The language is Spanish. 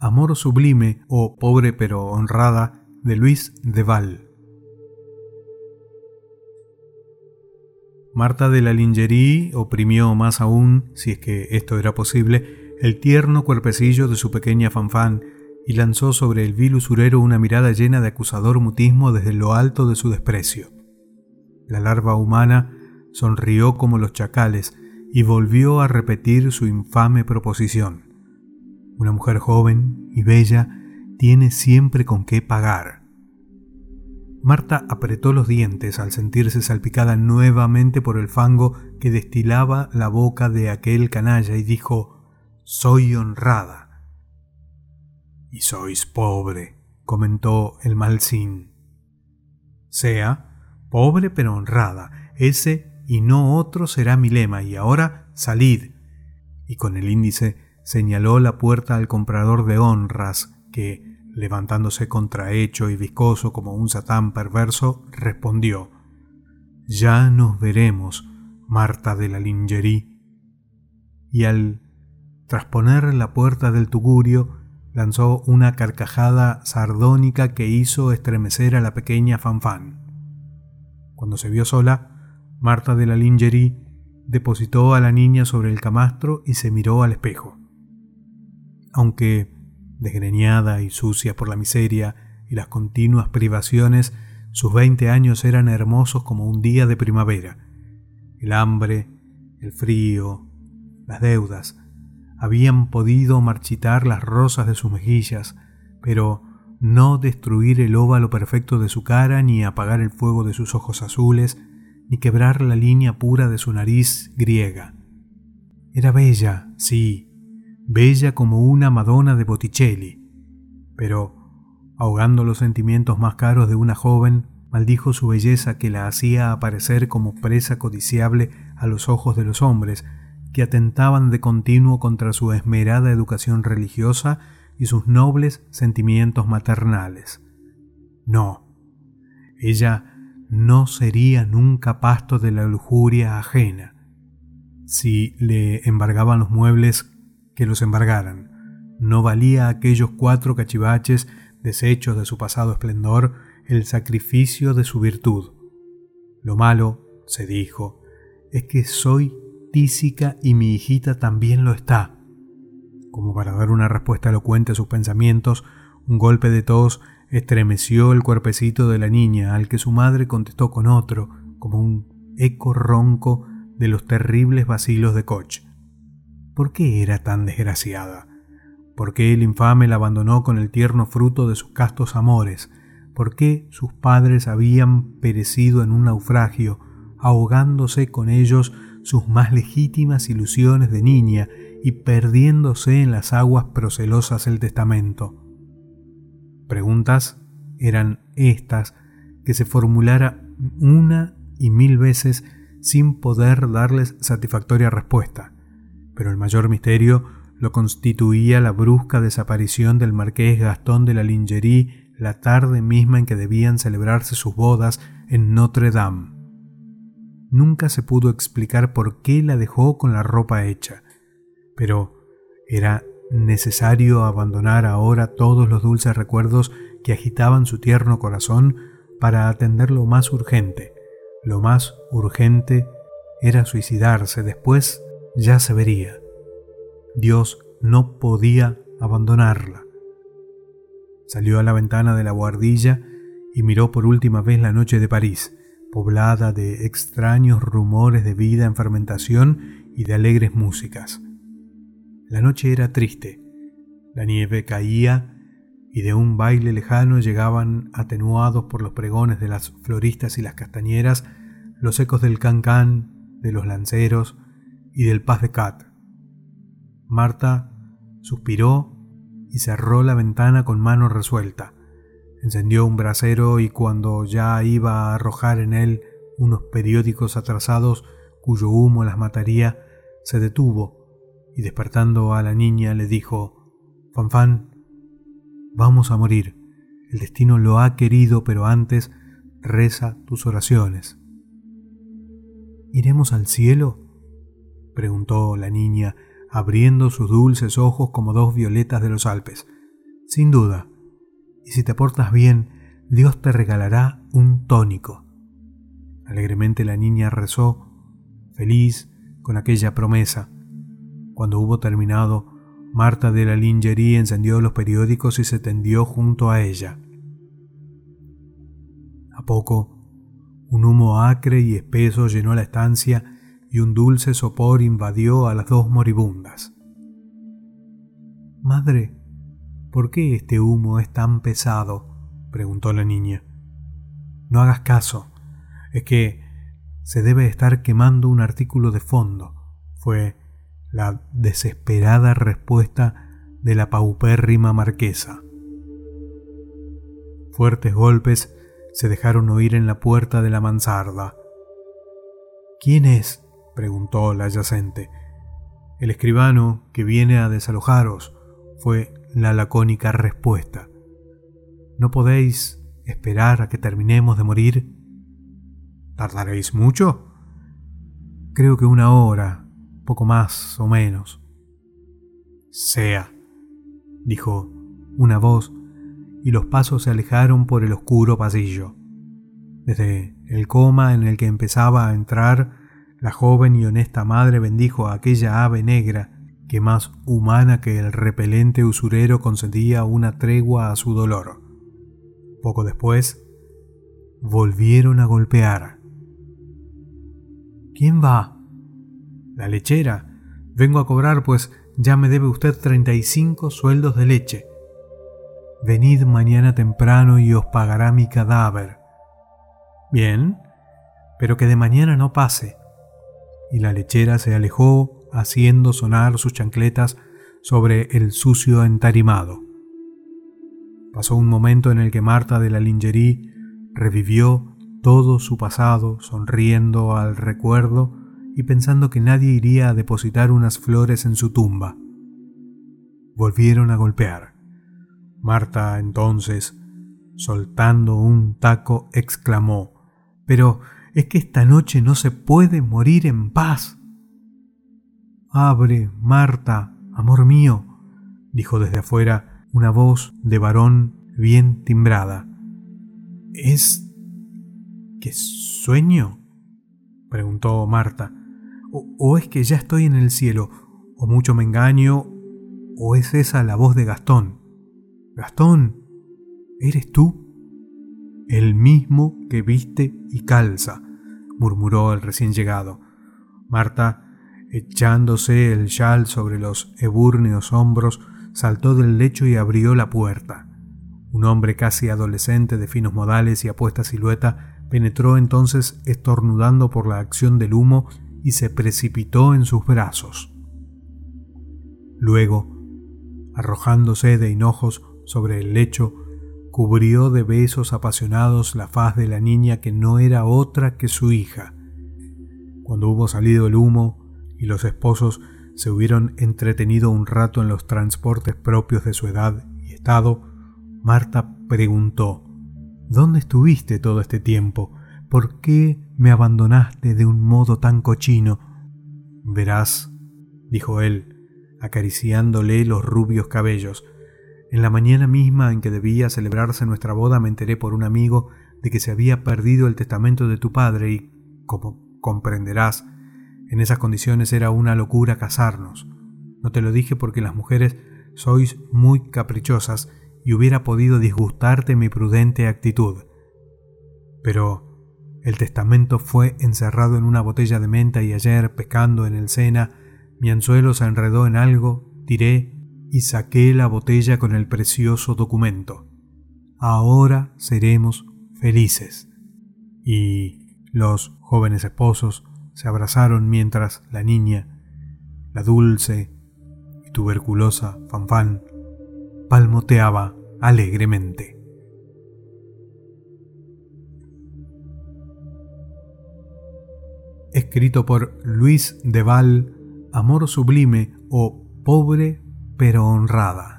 Amor sublime o Pobre pero honrada de Luis de Val. Marta de la Lingerie oprimió más aún, si es que esto era posible, el tierno cuerpecillo de su pequeña fanfán y lanzó sobre el vil usurero una mirada llena de acusador mutismo desde lo alto de su desprecio. La larva humana sonrió como los chacales y volvió a repetir su infame proposición. Una mujer joven y bella tiene siempre con qué pagar. Marta apretó los dientes al sentirse salpicada nuevamente por el fango que destilaba la boca de aquel canalla y dijo, Soy honrada. Y sois pobre, comentó el malsín. Sea, pobre pero honrada, ese y no otro será mi lema, y ahora salid. Y con el índice señaló la puerta al comprador de honras, que, levantándose contrahecho y viscoso como un satán perverso, respondió Ya nos veremos, Marta de la Lingerie. Y al trasponer la puerta del tugurio, lanzó una carcajada sardónica que hizo estremecer a la pequeña Fanfan. Cuando se vio sola, Marta de la Lingerie depositó a la niña sobre el camastro y se miró al espejo. Aunque desgreñada y sucia por la miseria y las continuas privaciones, sus veinte años eran hermosos como un día de primavera. El hambre, el frío, las deudas, habían podido marchitar las rosas de sus mejillas, pero no destruir el óvalo perfecto de su cara, ni apagar el fuego de sus ojos azules, ni quebrar la línea pura de su nariz griega. Era bella, sí, bella como una Madonna de Botticelli, pero, ahogando los sentimientos más caros de una joven, maldijo su belleza que la hacía aparecer como presa codiciable a los ojos de los hombres, que atentaban de continuo contra su esmerada educación religiosa y sus nobles sentimientos maternales. No, ella no sería nunca pasto de la lujuria ajena. Si le embargaban los muebles, que los embargaran. No valía aquellos cuatro cachivaches, desechos de su pasado esplendor, el sacrificio de su virtud. Lo malo, se dijo, es que soy tísica y mi hijita también lo está. Como para dar una respuesta elocuente a sus pensamientos, un golpe de tos estremeció el cuerpecito de la niña, al que su madre contestó con otro, como un eco ronco de los terribles vacilos de Koch. ¿Por qué era tan desgraciada? ¿Por qué el infame la abandonó con el tierno fruto de sus castos amores? ¿Por qué sus padres habían perecido en un naufragio, ahogándose con ellos sus más legítimas ilusiones de niña y perdiéndose en las aguas procelosas del testamento. Preguntas eran estas que se formulara una y mil veces sin poder darles satisfactoria respuesta, pero el mayor misterio lo constituía la brusca desaparición del marqués Gastón de la Lingerie la tarde misma en que debían celebrarse sus bodas en Notre Dame. Nunca se pudo explicar por qué la dejó con la ropa hecha, pero era necesario abandonar ahora todos los dulces recuerdos que agitaban su tierno corazón para atender lo más urgente. Lo más urgente era suicidarse, después ya se vería. Dios no podía abandonarla. Salió a la ventana de la guardilla y miró por última vez la noche de París poblada de extraños rumores de vida en fermentación y de alegres músicas. La noche era triste, la nieve caía y de un baile lejano llegaban atenuados por los pregones de las floristas y las castañeras los ecos del cancán, de los lanceros y del paz de cat. Marta suspiró y cerró la ventana con mano resuelta. Encendió un brasero y cuando ya iba a arrojar en él unos periódicos atrasados cuyo humo las mataría, se detuvo y despertando a la niña le dijo, Fanfan, vamos a morir. El destino lo ha querido, pero antes reza tus oraciones. ¿Iremos al cielo? Preguntó la niña, abriendo sus dulces ojos como dos violetas de los Alpes. Sin duda. Y si te portas bien, Dios te regalará un tónico. Alegremente la niña rezó, feliz con aquella promesa. Cuando hubo terminado, Marta de la Lingerie encendió los periódicos y se tendió junto a ella. A poco, un humo acre y espeso llenó la estancia y un dulce sopor invadió a las dos moribundas. Madre, ¿por qué este humo es tan pesado? preguntó la niña. No hagas caso, es que se debe estar quemando un artículo de fondo, fue la desesperada respuesta de la paupérrima marquesa. Fuertes golpes se dejaron oír en la puerta de la mansarda. ¿Quién es? Preguntó la yacente. El escribano que viene a desalojaros, fue la lacónica respuesta. ¿No podéis esperar a que terminemos de morir? ¿Tardaréis mucho? Creo que una hora, poco más o menos. Sea, dijo una voz, y los pasos se alejaron por el oscuro pasillo. Desde el coma en el que empezaba a entrar, la joven y honesta madre bendijo a aquella ave negra que más humana que el repelente usurero concedía una tregua a su dolor. Poco después, volvieron a golpear. ¿Quién va? La lechera. Vengo a cobrar, pues ya me debe usted 35 sueldos de leche. Venid mañana temprano y os pagará mi cadáver. Bien, pero que de mañana no pase. Y la lechera se alejó haciendo sonar sus chancletas sobre el sucio entarimado. Pasó un momento en el que Marta de la Lingerie revivió todo su pasado sonriendo al recuerdo y pensando que nadie iría a depositar unas flores en su tumba. Volvieron a golpear. Marta entonces, soltando un taco, exclamó, Pero es que esta noche no se puede morir en paz. Abre, Marta, amor mío, dijo desde afuera una voz de varón bien timbrada. ¿Es ¿Qué sueño? preguntó Marta. O, es que ya estoy en el cielo? ¿O mucho me engaño? ¿O es esa la voz de Gastón? Gastón, ¿eres tú? El mismo que viste y calza, murmuró el recién llegado. Marta, echándose el chal sobre los ebúrneos hombros, saltó del lecho y abrió la puerta. Un hombre casi adolescente de finos modales y apuesta silueta Penetró entonces estornudando por la acción del humo y se precipitó en sus brazos. Luego, arrojándose de hinojos sobre el lecho, cubrió de besos apasionados la faz de la niña que no era otra que su hija. Cuando hubo salido el humo y los esposos se hubieron entretenido un rato en los transportes propios de su edad y estado, Marta preguntó ¿Dónde estuviste todo este tiempo? ¿Por qué me abandonaste de un modo tan cochino? Verás, dijo él, acariciándole los rubios cabellos. En la mañana misma en que debía celebrarse nuestra boda me enteré por un amigo de que se había perdido el testamento de tu padre y, como comprenderás, en esas condiciones era una locura casarnos. No te lo dije porque las mujeres sois muy caprichosas y hubiera podido disgustarte mi prudente actitud. Pero el testamento fue encerrado en una botella de menta y ayer, pescando en el Sena, mi anzuelo se enredó en algo, tiré y saqué la botella con el precioso documento. Ahora seremos felices. Y los jóvenes esposos se abrazaron mientras la niña, la dulce y tuberculosa Fanfan, palmoteaba alegremente. Escrito por Luis de Val, Amor Sublime o Pobre pero Honrada.